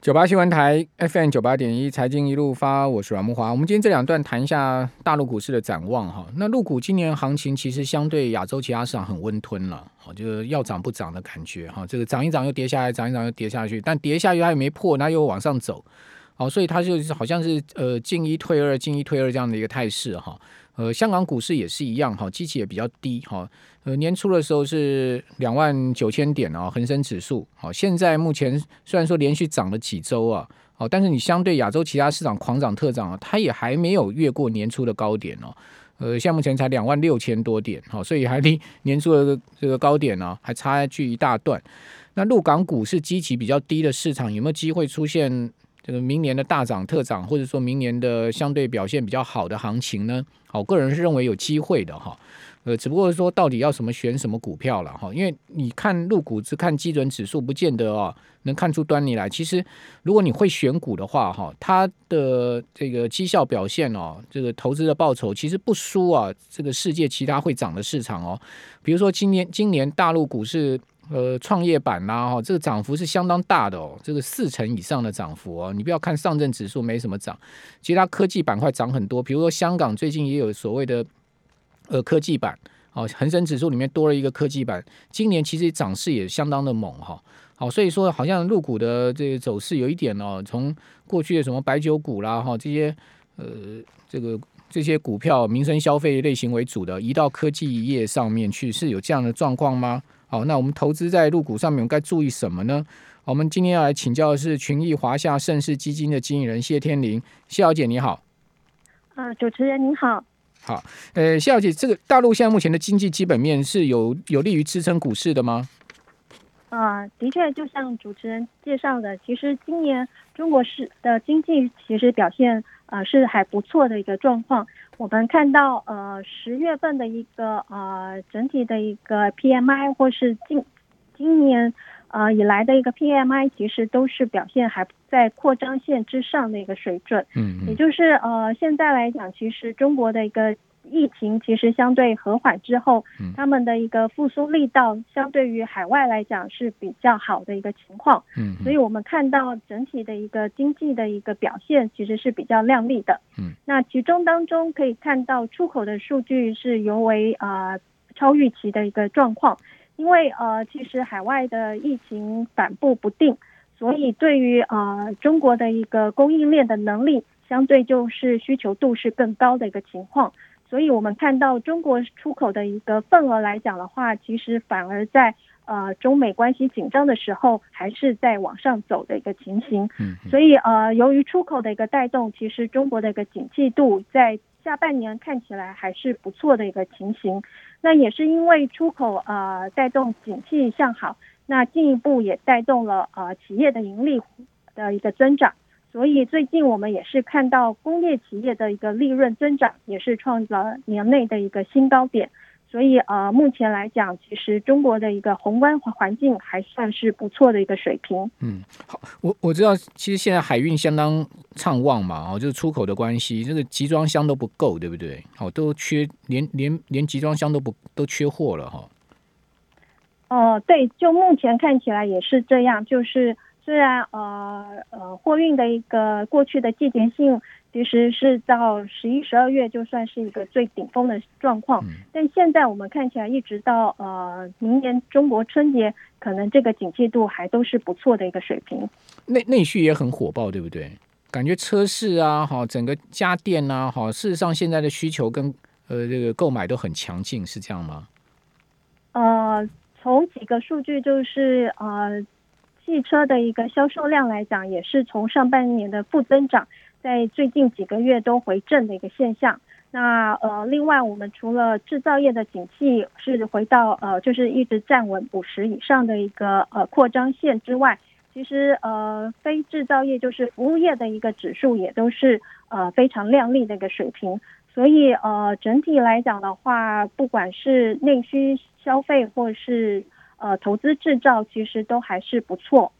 九八新闻台 FM 九八点一财经一路发，我是阮木华。我们今天这两段谈一下大陆股市的展望哈。那陆股今年行情其实相对亚洲其他市场很温吞了，好，就是要涨不涨的感觉哈。这个涨一涨又跌下来，涨一涨又跌下去，但跌下去它也没破，那又往上走，好，所以它就是好像是呃进一退二，进一退二这样的一个态势哈。呃，香港股市也是一样哈，基期也比较低哈。呃，年初的时候是两万九千点啊，恒生指数。好，现在目前虽然说连续涨了几周啊，好，但是你相对亚洲其他市场狂涨特涨啊，它也还没有越过年初的高点哦。呃，现在目前才两万六千多点，好，所以还离年初的这个高点呢，还差距一大段。那陆港股是基期比较低的市场，有没有机会出现？这个明年的大涨特涨，或者说明年的相对表现比较好的行情呢？好，个人是认为有机会的哈。呃，只不过说到底要什么选什么股票了哈，因为你看入股只看基准指数，不见得哦能看出端倪来。其实如果你会选股的话哈，它的这个绩效表现哦，这个投资的报酬其实不输啊这个世界其他会涨的市场哦。比如说今年今年大陆股市。呃，创业板啦，哈，这个涨幅是相当大的哦，这个四成以上的涨幅哦。你不要看上证指数没什么涨，其他科技板块涨很多。比如说香港最近也有所谓的呃科技板，哦，恒生指数里面多了一个科技板，今年其实涨势也相当的猛哈。好，所以说好像入股的这个走势有一点哦，从过去的什么白酒股啦，哈，这些呃这个这些股票民生消费类型为主的，移到科技业上面去，是有这样的状况吗？好，那我们投资在入股上面，我们该注意什么呢？我们今天要来请教的是群益华夏盛世基金的经理人谢天林，谢小姐你好。啊，主持人您好。好，呃，谢小姐，这个大陆现在目前的经济基本面是有有利于支撑股市的吗？啊，的确，就像主持人介绍的，其实今年中国市的经济其实表现啊是还不错的一个状况。我们看到，呃，十月份的一个呃整体的一个 PMI 或是今今年呃以来的一个 PMI，其实都是表现还在扩张线之上的一个水准。嗯，也就是呃现在来讲，其实中国的一个。疫情其实相对和缓之后，他们的一个复苏力道相对于海外来讲是比较好的一个情况。嗯，所以我们看到整体的一个经济的一个表现其实是比较亮丽的。嗯，那其中当中可以看到出口的数据是尤为啊超预期的一个状况，因为呃其实海外的疫情反复不定，所以对于呃中国的一个供应链的能力相对就是需求度是更高的一个情况。所以，我们看到中国出口的一个份额来讲的话，其实反而在呃中美关系紧张的时候，还是在往上走的一个情形。嗯，所以呃，由于出口的一个带动，其实中国的一个景气度在下半年看起来还是不错的一个情形。那也是因为出口呃带动景气向好，那进一步也带动了呃企业的盈利的一个增长。所以最近我们也是看到工业企业的一个利润增长，也是创造了年内的一个新高点。所以呃，目前来讲，其实中国的一个宏观环境还算是不错的一个水平。嗯，好，我我知道，其实现在海运相当畅旺嘛，哦，就是出口的关系，这个集装箱都不够，对不对？哦，都缺，连连连集装箱都不都缺货了哈。哦，对，就目前看起来也是这样，就是。虽然呃呃货运的一个过去的季节性其实是到十一十二月就算是一个最顶峰的状况，但现在我们看起来一直到呃明年中国春节，可能这个景气度还都是不错的一个水平。内内需也很火爆，对不对？感觉车市啊，哈，整个家电啊，哈，事实上现在的需求跟呃这个购买都很强劲，是这样吗？呃，从几个数据就是呃。汽车的一个销售量来讲，也是从上半年的负增长，在最近几个月都回正的一个现象。那呃，另外我们除了制造业的景气是回到呃，就是一直站稳五十以上的一个呃扩张线之外，其实呃非制造业就是服务业的一个指数也都是呃非常亮丽的一个水平。所以呃整体来讲的话，不管是内需消费或是呃，投资制造其实都还是不错。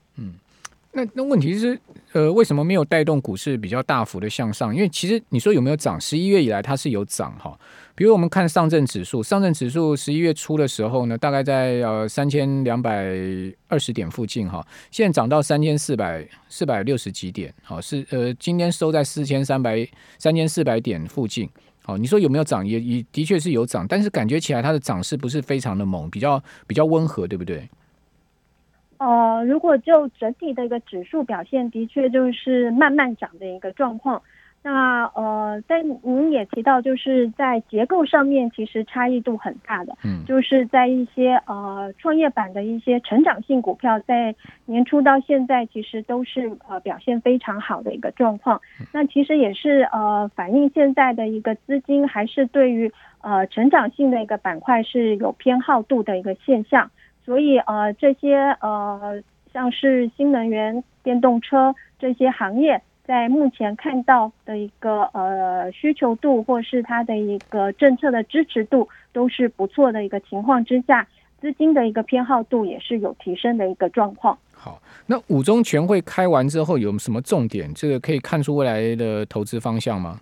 那那问题是，呃，为什么没有带动股市比较大幅的向上？因为其实你说有没有涨？十一月以来它是有涨哈。比如我们看上证指数，上证指数十一月初的时候呢，大概在呃三千两百二十点附近哈，现在涨到三千四百四百六十几点，好是呃今天收在四千三百三千四百点附近。好，你说有没有涨？也也的确是有涨，但是感觉起来它的涨势不是非常的猛，比较比较温和，对不对？呃，如果就整体的一个指数表现，的确就是慢慢涨的一个状况。那呃，但您也提到，就是在结构上面其实差异度很大的，嗯，就是在一些呃创业板的一些成长性股票，在年初到现在其实都是呃表现非常好的一个状况。那其实也是呃反映现在的一个资金还是对于呃成长性的一个板块是有偏好度的一个现象。所以呃，这些呃，像是新能源、电动车这些行业，在目前看到的一个呃需求度，或是它的一个政策的支持度，都是不错的一个情况之下，资金的一个偏好度也是有提升的一个状况。好，那五中全会开完之后有什么重点？这个可以看出未来的投资方向吗？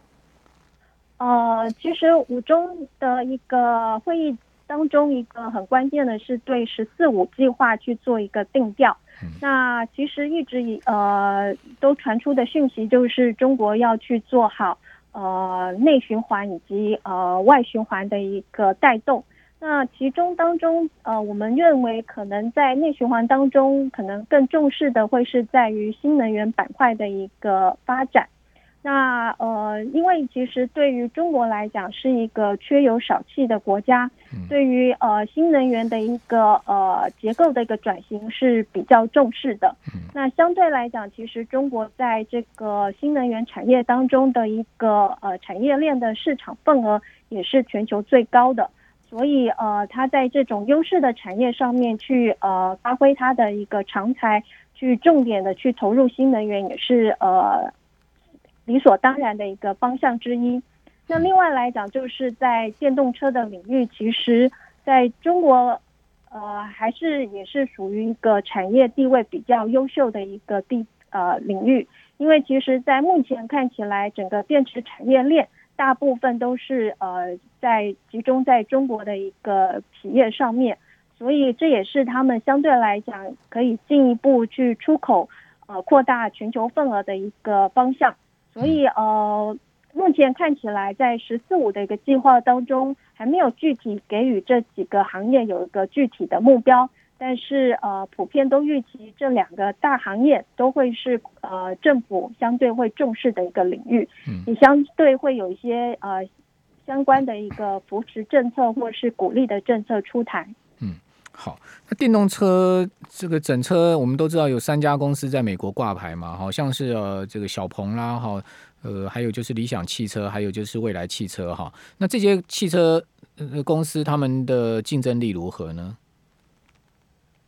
呃，其实五中的一个会议。当中一个很关键的是对“十四五”计划去做一个定调。那其实一直以呃都传出的讯息就是中国要去做好呃内循环以及呃外循环的一个带动。那其中当中呃我们认为可能在内循环当中，可能更重视的会是在于新能源板块的一个发展。那呃，因为其实对于中国来讲是一个缺油少气的国家，对于呃新能源的一个呃结构的一个转型是比较重视的。那相对来讲，其实中国在这个新能源产业当中的一个呃产业链的市场份额也是全球最高的，所以呃它在这种优势的产业上面去呃发挥它的一个长才，去重点的去投入新能源也是呃。理所当然的一个方向之一。那另外来讲，就是在电动车的领域，其实在中国，呃，还是也是属于一个产业地位比较优秀的一个地呃领域。因为其实，在目前看起来，整个电池产业链大部分都是呃在集中在中国的一个企业上面，所以这也是他们相对来讲可以进一步去出口呃扩大全球份额的一个方向。所以呃，目前看起来在“十四五”的一个计划当中，还没有具体给予这几个行业有一个具体的目标。但是呃，普遍都预期这两个大行业都会是呃政府相对会重视的一个领域，也相对会有一些呃相关的一个扶持政策或是鼓励的政策出台。好，那电动车这个整车，我们都知道有三家公司在美国挂牌嘛，好像是呃这个小鹏啦，哈，呃还有就是理想汽车，还有就是未来汽车哈。那这些汽车公司他们的竞争力如何呢？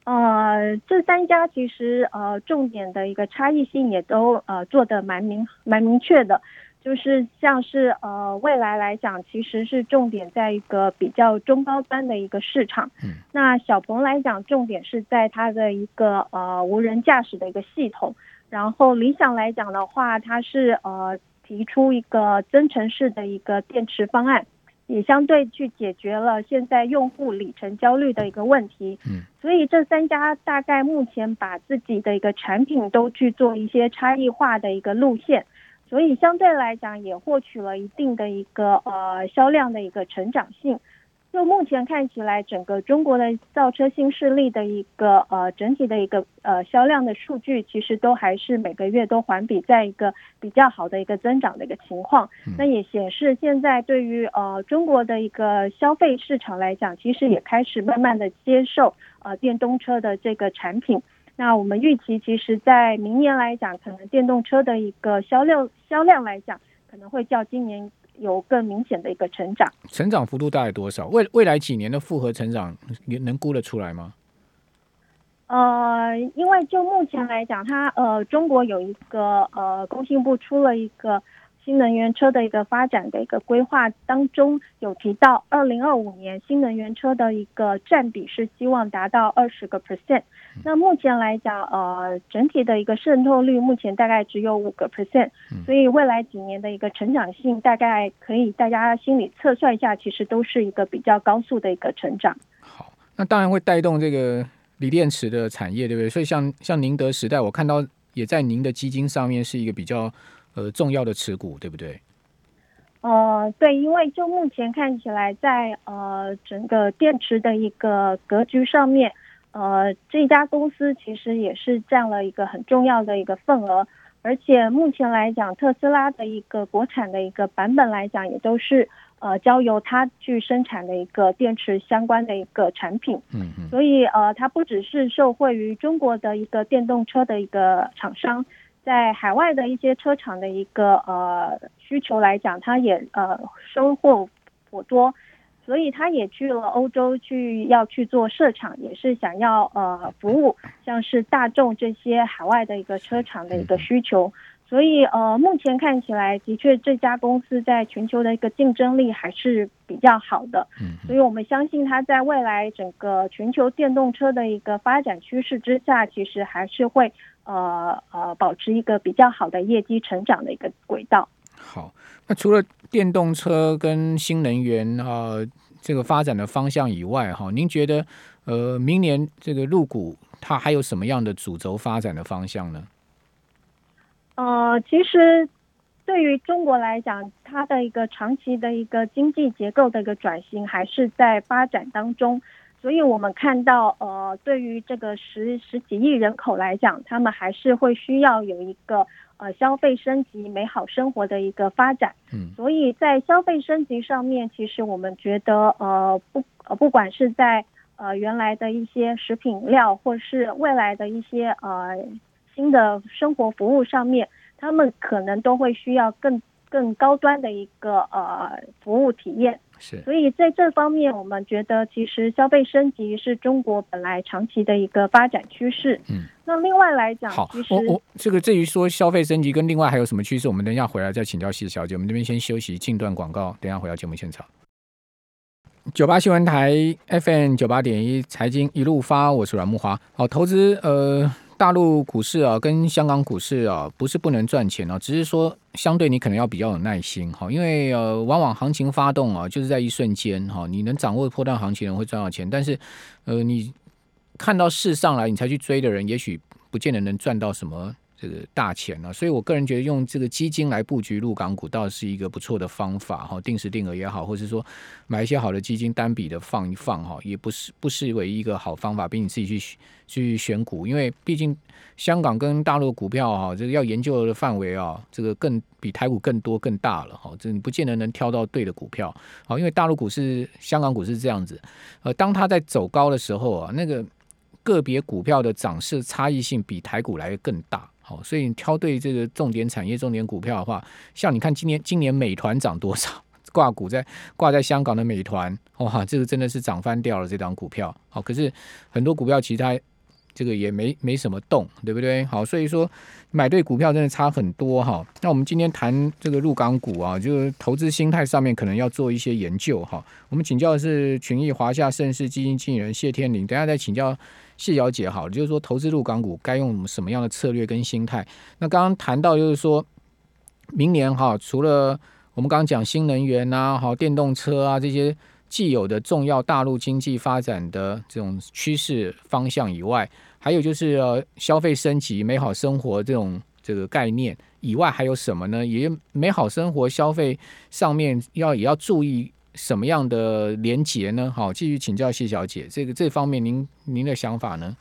呃，这三家其实呃重点的一个差异性也都呃做的蛮明蛮明确的。就是像是呃未来来讲，其实是重点在一个比较中高端的一个市场。嗯，那小鹏来讲，重点是在它的一个呃无人驾驶的一个系统。然后理想来讲的话，它是呃提出一个增程式的一个电池方案，也相对去解决了现在用户里程焦虑的一个问题。嗯，所以这三家大概目前把自己的一个产品都去做一些差异化的一个路线。所以相对来讲，也获取了一定的一个呃销量的一个成长性。就目前看起来，整个中国的造车新势力的一个呃整体的一个呃销量的数据，其实都还是每个月都环比在一个比较好的一个增长的一个情况。那也显示现在对于呃中国的一个消费市场来讲，其实也开始慢慢的接受呃电动车的这个产品。那我们预期，其实，在明年来讲，可能电动车的一个销量销量来讲，可能会较今年有更明显的一个成长。成长幅度大概多少？未未来几年的复合成长，你能估得出来吗？呃，因为就目前来讲，它呃，中国有一个呃，工信部出了一个。新能源车的一个发展的一个规划当中，有提到二零二五年新能源车的一个占比是希望达到二十个 percent。那目前来讲，呃，整体的一个渗透率目前大概只有五个 percent，所以未来几年的一个成长性大概可以大家心里测算一下，其实都是一个比较高速的一个成长。好，那当然会带动这个锂电池的产业，对不对？所以像像宁德时代，我看到也在您的基金上面是一个比较。呃，重要的持股对不对？呃，对，因为就目前看起来，在呃整个电池的一个格局上面，呃，这家公司其实也是占了一个很重要的一个份额，而且目前来讲，特斯拉的一个国产的一个版本来讲，也都是呃交由它去生产的一个电池相关的一个产品。嗯嗯。所以呃，它不只是受惠于中国的一个电动车的一个厂商。在海外的一些车厂的一个呃需求来讲，它也呃收获颇多，所以它也去了欧洲去要去做设厂，也是想要呃服务像是大众这些海外的一个车厂的一个需求。所以呃目前看起来的确这家公司在全球的一个竞争力还是比较好的。嗯，所以我们相信它在未来整个全球电动车的一个发展趋势之下，其实还是会。呃呃，保持一个比较好的业绩成长的一个轨道。好，那除了电动车跟新能源啊这个发展的方向以外，哈，您觉得呃明年这个入股它还有什么样的主轴发展的方向呢？呃，其实对于中国来讲，它的一个长期的一个经济结构的一个转型还是在发展当中。所以我们看到，呃，对于这个十十几亿人口来讲，他们还是会需要有一个呃消费升级、美好生活的一个发展。嗯，所以在消费升级上面，其实我们觉得，呃，不呃，不管是在呃原来的一些食品料，或是未来的一些呃新的生活服务上面，他们可能都会需要更更高端的一个呃服务体验。是，所以在这方面，我们觉得其实消费升级是中国本来长期的一个发展趋势。嗯，那另外来讲，好，我我这个至于说消费升级跟另外还有什么趋势，我们等一下回来再请教谢小姐。我们这边先休息，进段广告，等下回到节目现场。九八新闻台 FM 九八点一财经一路发，我是阮木华。好，投资呃。大陆股市啊，跟香港股市啊，不是不能赚钱啊，只是说相对你可能要比较有耐心哈，因为呃，往往行情发动啊，就是在一瞬间哈，你能掌握破断行情人会赚到钱，但是呃，你看到市上来你才去追的人，也许不见得能赚到什么。这个大钱呢，所以我个人觉得用这个基金来布局入港股，倒是一个不错的方法哈。定时定额也好，或者说买一些好的基金单笔的放一放哈，也不是不失为一个好方法，比你自己去去选股，因为毕竟香港跟大陆股票哈，这个要研究的范围啊，这个更比台股更多更大了哈。这你不见得能挑到对的股票好，因为大陆股市、香港股市这样子，呃，当它在走高的时候啊，那个个别股票的涨势差异性比台股来的更大。哦，所以你挑对这个重点产业、重点股票的话，像你看今年今年美团涨多少？挂股在挂在香港的美团，哇，这个真的是涨翻掉了这张股票。好，可是很多股票其他这个也没没什么动，对不对？好，所以说买对股票真的差很多哈。那我们今天谈这个入港股啊，就是投资心态上面可能要做一些研究哈。我们请教的是群益华夏盛世基金经理人谢天林，等下再请教。谢小姐，好，就是说投资入港股该用什么样的策略跟心态？那刚刚谈到就是说，明年哈，除了我们刚刚讲新能源啊、好电动车啊这些既有的重要大陆经济发展的这种趋势方向以外，还有就是呃消费升级、美好生活这种这个概念以外，还有什么呢？也美好生活消费上面要也要注意。什么样的连结呢？好，继续请教谢小姐，这个这方面您您的想法呢？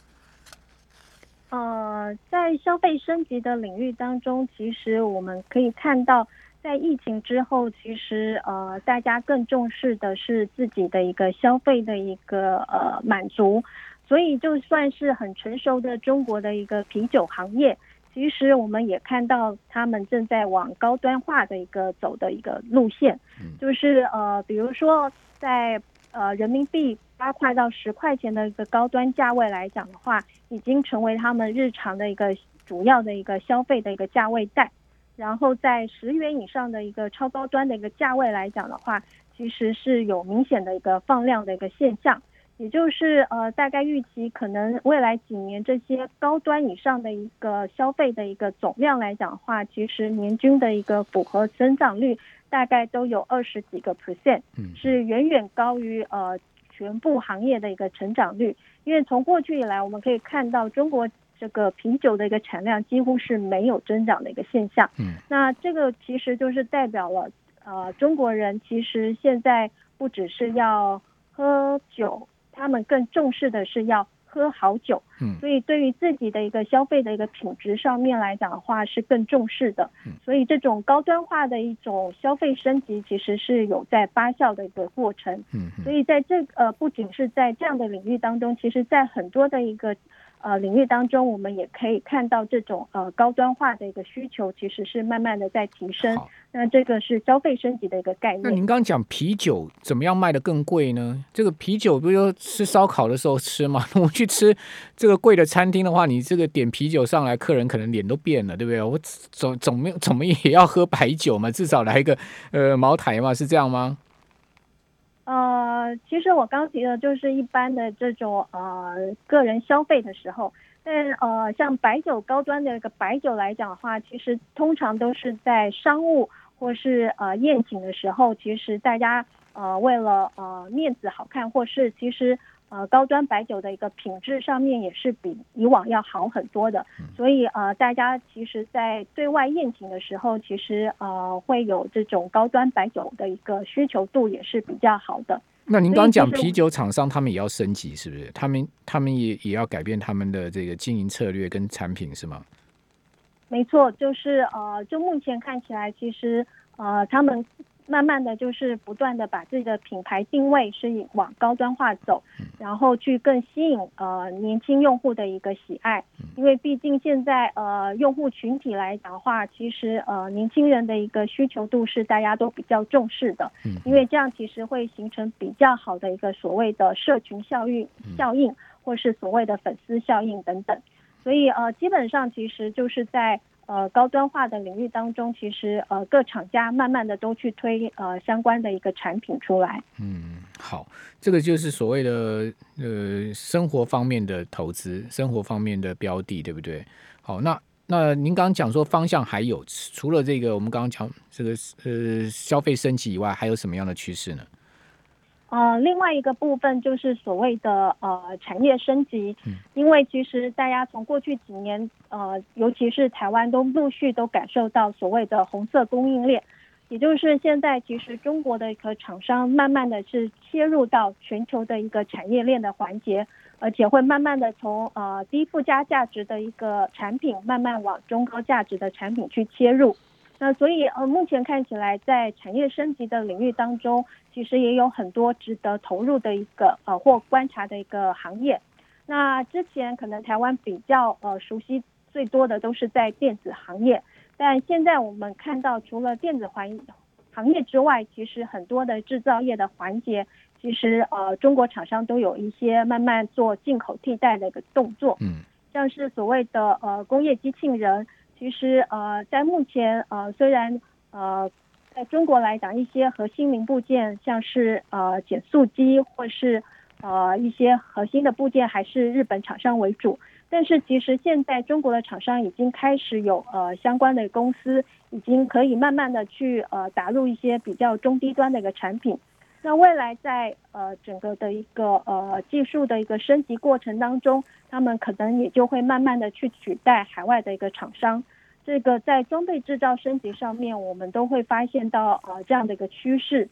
呃，在消费升级的领域当中，其实我们可以看到，在疫情之后，其实呃，大家更重视的是自己的一个消费的一个呃满足，所以就算是很成熟的中国的一个啤酒行业。其实我们也看到，他们正在往高端化的一个走的一个路线，就是呃，比如说在呃人民币八块到十块钱的一个高端价位来讲的话，已经成为他们日常的一个主要的一个消费的一个价位带。然后在十元以上的一个超高端的一个价位来讲的话，其实是有明显的一个放量的一个现象。也就是呃，大概预期可能未来几年这些高端以上的一个消费的一个总量来讲的话，其实年均的一个复合增长率大概都有二十几个 percent，是远远高于呃全部行业的一个成长率。因为从过去以来，我们可以看到中国这个啤酒的一个产量几乎是没有增长的一个现象。嗯，那这个其实就是代表了呃中国人其实现在不只是要喝酒。他们更重视的是要喝好酒，嗯，所以对于自己的一个消费的一个品质上面来讲的话是更重视的，嗯，所以这种高端化的一种消费升级其实是有在发酵的一个过程，嗯，所以在这呃不仅是在这样的领域当中，其实在很多的一个。呃，领域当中，我们也可以看到这种呃高端化的一个需求，其实是慢慢的在提升。那这个是消费升级的一个概念。那您刚刚讲啤酒怎么样卖的更贵呢？这个啤酒不就吃烧烤的时候吃吗？我去吃这个贵的餐厅的话，你这个点啤酒上来，客人可能脸都变了，对不对？我总总没怎么也要喝白酒嘛，至少来一个呃茅台嘛，是这样吗？呃，其实我刚提的就是一般的这种呃个人消费的时候，但呃像白酒高端的一个白酒来讲的话，其实通常都是在商务或是呃宴请的时候，其实大家呃为了呃面子好看，或是其实。呃，高端白酒的一个品质上面也是比以往要好很多的，所以呃，大家其实，在对外宴请的时候，其实呃会有这种高端白酒的一个需求度也是比较好的。那您刚刚讲啤酒厂商他们也要升级，是不是？他们他们也也要改变他们的这个经营策略跟产品，是吗？没错，就是呃，就目前看起来，其实呃，他们。慢慢的就是不断的把自己的品牌定位是往高端化走，然后去更吸引呃年轻用户的一个喜爱，因为毕竟现在呃用户群体来讲的话，其实呃年轻人的一个需求度是大家都比较重视的，因为这样其实会形成比较好的一个所谓的社群效应效应，或是所谓的粉丝效应等等，所以呃基本上其实就是在。呃，高端化的领域当中，其实呃，各厂家慢慢的都去推呃相关的一个产品出来。嗯，好，这个就是所谓的呃生活方面的投资，生活方面的标的，对不对？好，那那您刚刚讲说方向还有除了这个，我们刚刚讲这个呃消费升级以外，还有什么样的趋势呢？呃，另外一个部分就是所谓的呃产业升级，因为其实大家从过去几年呃，尤其是台湾都陆续都感受到所谓的红色供应链，也就是现在其实中国的一个厂商慢慢的是切入到全球的一个产业链的环节，而且会慢慢的从呃低附加价值的一个产品慢慢往中高价值的产品去切入。那所以呃，目前看起来在产业升级的领域当中，其实也有很多值得投入的一个呃或观察的一个行业。那之前可能台湾比较呃熟悉最多的都是在电子行业，但现在我们看到除了电子环行业之外，其实很多的制造业的环节，其实呃中国厂商都有一些慢慢做进口替代的一个动作，嗯，像是所谓的呃工业机器人。其实呃，在目前呃，虽然呃，在中国来讲，一些核心零部件，像是呃减速机或是呃一些核心的部件，还是日本厂商为主。但是其实现在中国的厂商已经开始有呃相关的公司，已经可以慢慢的去呃打入一些比较中低端的一个产品。那未来在呃整个的一个呃技术的一个升级过程当中，他们可能也就会慢慢的去取代海外的一个厂商。这个在装备制造升级上面，我们都会发现到呃这样的一个趋势。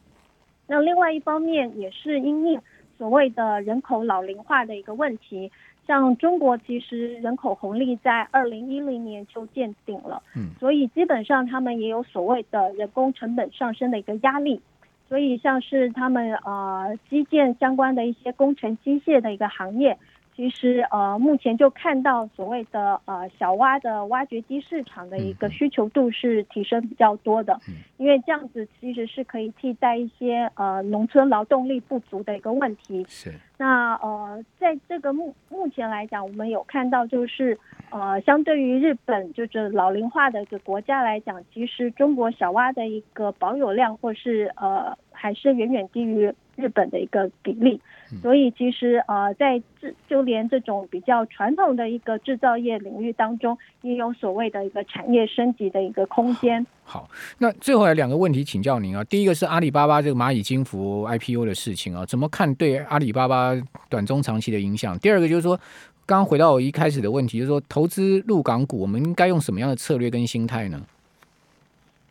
那另外一方面也是因应所谓的人口老龄化的一个问题，像中国其实人口红利在二零一零年就见顶了，嗯，所以基本上他们也有所谓的人工成本上升的一个压力。所以，像是他们呃基建相关的一些工程机械的一个行业，其实呃目前就看到所谓的呃小挖的挖掘机市场的一个需求度是提升比较多的，因为这样子其实是可以替代一些呃农村劳动力不足的一个问题。是。那呃在这个目目前来讲，我们有看到就是呃相对于日本就是老龄化的一个国家来讲，其实中国小挖的一个保有量或是呃还是远远低于。日本的一个比例，所以其实呃，在这就连这种比较传统的一个制造业领域当中，也有所谓的一个产业升级的一个空间。好，那最后有两个问题请教您啊。第一个是阿里巴巴这个蚂蚁金服 IPO 的事情啊，怎么看对阿里巴巴短中长期的影响？第二个就是说，刚刚回到我一开始的问题，就是说投资入港股，我们应该用什么样的策略跟心态呢？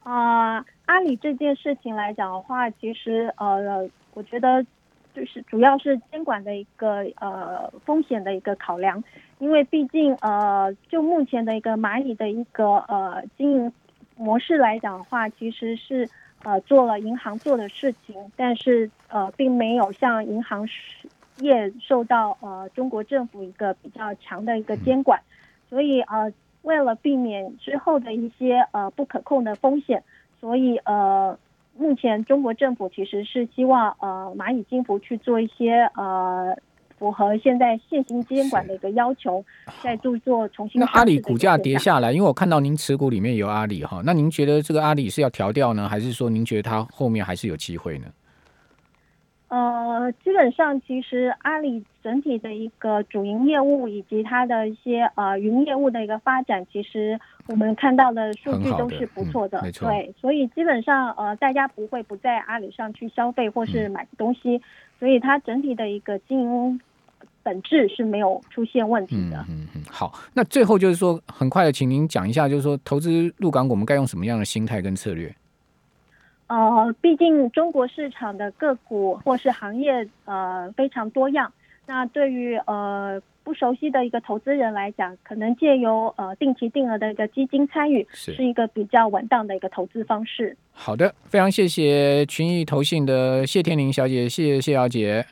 啊，阿里这件事情来讲的话，其实呃。我觉得就是主要是监管的一个呃风险的一个考量，因为毕竟呃就目前的一个蚂蚁的一个呃经营模式来讲的话，其实是呃做了银行做的事情，但是呃并没有像银行业受到呃中国政府一个比较强的一个监管，所以呃为了避免之后的一些呃不可控的风险，所以呃。目前中国政府其实是希望呃蚂蚁金服去做一些呃符合现在现行监管的一个要求，再做做重新。那阿里股价跌下来，因为我看到您持股里面有阿里哈，那您觉得这个阿里是要调掉呢，还是说您觉得它后面还是有机会呢？呃，基本上其实阿里整体的一个主营业务以及它的一些呃云业务的一个发展，其实我们看到的数据都是不错的，对，所以基本上呃大家不会不在阿里上去消费或是买东西，所以它整体的一个经营本质是没有出现问题的。嗯嗯，好，那最后就是说，很快的，请您讲一下，就是说投资入港，我们该用什么样的心态跟策略？呃，毕竟中国市场的个股或是行业呃非常多样，那对于呃不熟悉的一个投资人来讲，可能借由呃定期定额的一个基金参与，是一个比较稳当的一个投资方式。好的，非常谢谢群益投信的谢天玲小姐，谢谢谢小姐。